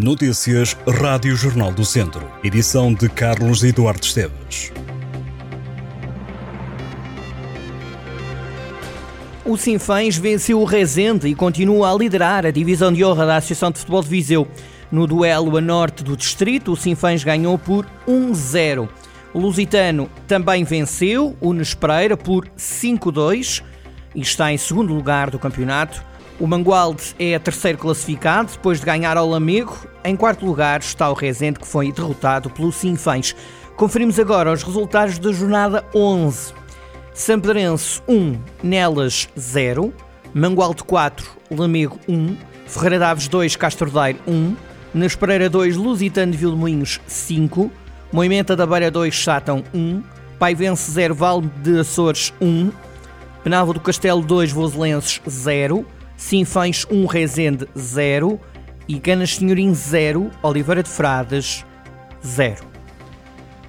Notícias Rádio Jornal do Centro. Edição de Carlos Eduardo Esteves. O Sinfãs venceu o Rezende e continua a liderar a divisão de honra da Associação de Futebol de Viseu. No duelo a norte do distrito, o Sinfãs ganhou por 1-0. O Lusitano também venceu o Nespreira por 5-2 e está em segundo lugar do campeonato. O Mangualde é terceiro classificado, depois de ganhar ao Lamego. Em quarto lugar está o Rezende, que foi derrotado pelo Sinfãs. Conferimos agora os resultados da jornada 11. Sampedrense 1, Nelas 0, Mangualde 4, Lamego 1, Ferreira Daves 2, Castordeiro 1, Nas Pereira 2, Lusitano de Vilmoinhos 5, Moimenta da Beira 2, Sátão 1, Paivense 0, Val de Açores 1, Penalva do Castelo 2, Voselenses 0, Sinfães 1, Rezende 0 e Canas Senhorim 0, Oliveira de Frades 0.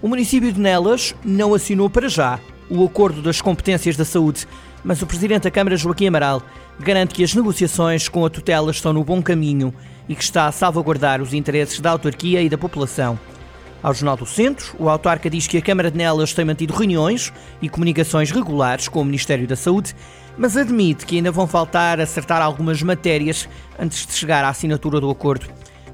O município de Nelas não assinou para já o acordo das competências da saúde, mas o presidente da Câmara, Joaquim Amaral, garante que as negociações com a tutela estão no bom caminho e que está a salvaguardar os interesses da autarquia e da população. Ao Jornal do Centro, o autarca diz que a Câmara de Nelas tem mantido reuniões e comunicações regulares com o Ministério da Saúde, mas admite que ainda vão faltar acertar algumas matérias antes de chegar à assinatura do acordo.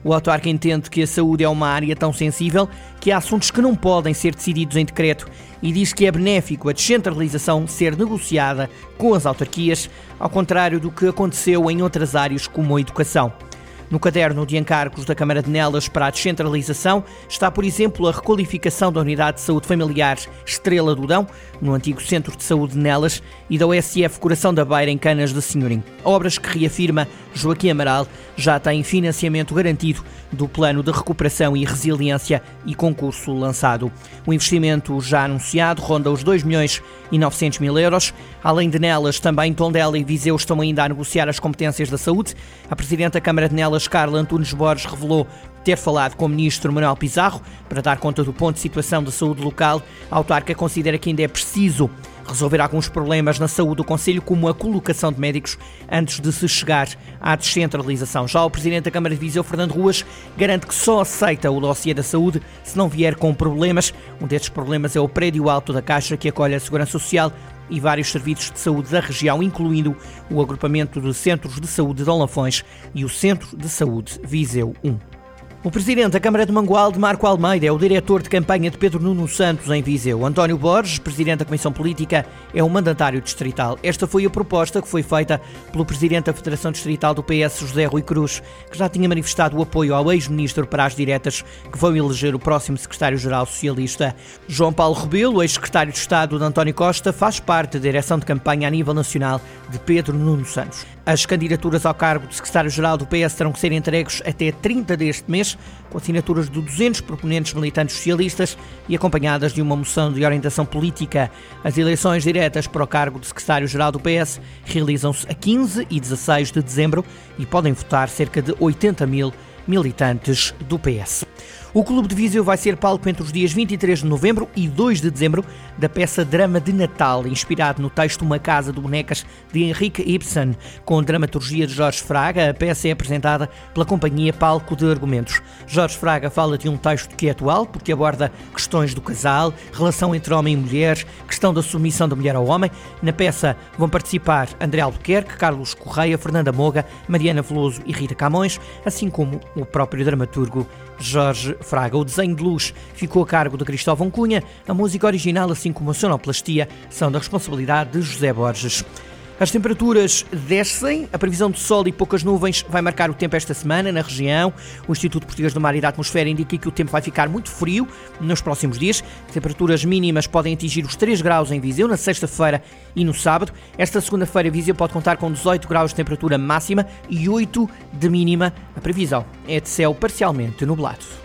O autarca entende que a saúde é uma área tão sensível que há assuntos que não podem ser decididos em decreto e diz que é benéfico a descentralização ser negociada com as autarquias, ao contrário do que aconteceu em outras áreas como a educação. No caderno de encargos da Câmara de Nelas para a descentralização está, por exemplo, a requalificação da Unidade de Saúde Familiar Estrela do Dão, no antigo Centro de Saúde de Nelas, e da OSF Coração da Beira, em Canas de Senhorim. Obras que reafirma Joaquim Amaral já têm financiamento garantido do Plano de Recuperação e Resiliência e concurso lançado. O investimento já anunciado ronda os 2 milhões e 900 mil euros. Além de Nelas, também Tondela e Viseu estão ainda a negociar as competências da saúde. A Presidente da Câmara de Nelas, Carla Antunes Borges, revelou ter falado com o ministro Manuel Pizarro para dar conta do ponto de situação da saúde local. A autarca considera que ainda é preciso resolver alguns problemas na saúde do Conselho, como a colocação de médicos, antes de se chegar à descentralização. Já o Presidente da Câmara de Viseu, Fernando Ruas, garante que só aceita o dossiê da saúde se não vier com problemas. Um destes problemas é o prédio alto da Caixa, que acolhe a Segurança Social e vários serviços de saúde da região, incluindo o agrupamento de centros de saúde de Lafões e o Centro de Saúde Viseu 1. O presidente da Câmara de Mangualde, Marco Almeida, é o diretor de campanha de Pedro Nuno Santos em Viseu. António Borges, presidente da Comissão Política, é o mandatário distrital. Esta foi a proposta que foi feita pelo presidente da Federação Distrital do PS, José Rui Cruz, que já tinha manifestado o apoio ao ex-ministro para as diretas, que vão eleger o próximo secretário-geral socialista. João Paulo Rebelo, ex-secretário de Estado de António Costa, faz parte da direção de campanha a nível nacional de Pedro Nuno Santos. As candidaturas ao cargo de secretário-geral do PS terão que ser entregues até 30 deste mês, com assinaturas de 200 proponentes militantes socialistas e acompanhadas de uma moção de orientação política. As eleições diretas para o cargo de secretário-geral do PS realizam-se a 15 e 16 de dezembro e podem votar cerca de 80 mil militantes do PS. O Clube de Viseu vai ser palco entre os dias 23 de novembro e 2 de dezembro da peça Drama de Natal, inspirado no texto Uma Casa de Bonecas de Henrique Ibsen, com dramaturgia de Jorge Fraga. A peça é apresentada pela companhia Palco de Argumentos. Jorge Fraga fala de um texto que é atual, porque aborda questões do casal, relação entre homem e mulher, questão da submissão da mulher ao homem. Na peça vão participar André Albuquerque, Carlos Correia, Fernanda Moga, Mariana Veloso e Rita Camões, assim como o próprio dramaturgo Jorge Fraga. O desenho de luz ficou a cargo de Cristóvão Cunha, a música original, assim como a sonoplastia, são da responsabilidade de José Borges. As temperaturas descem, a previsão de sol e poucas nuvens vai marcar o tempo esta semana na região. O Instituto Português do Mar e da Atmosfera indica que o tempo vai ficar muito frio nos próximos dias. Temperaturas mínimas podem atingir os 3 graus em Viseu na sexta-feira e no sábado. Esta segunda-feira, Viseu pode contar com 18 graus de temperatura máxima e 8 de mínima. A previsão é de céu parcialmente nublado.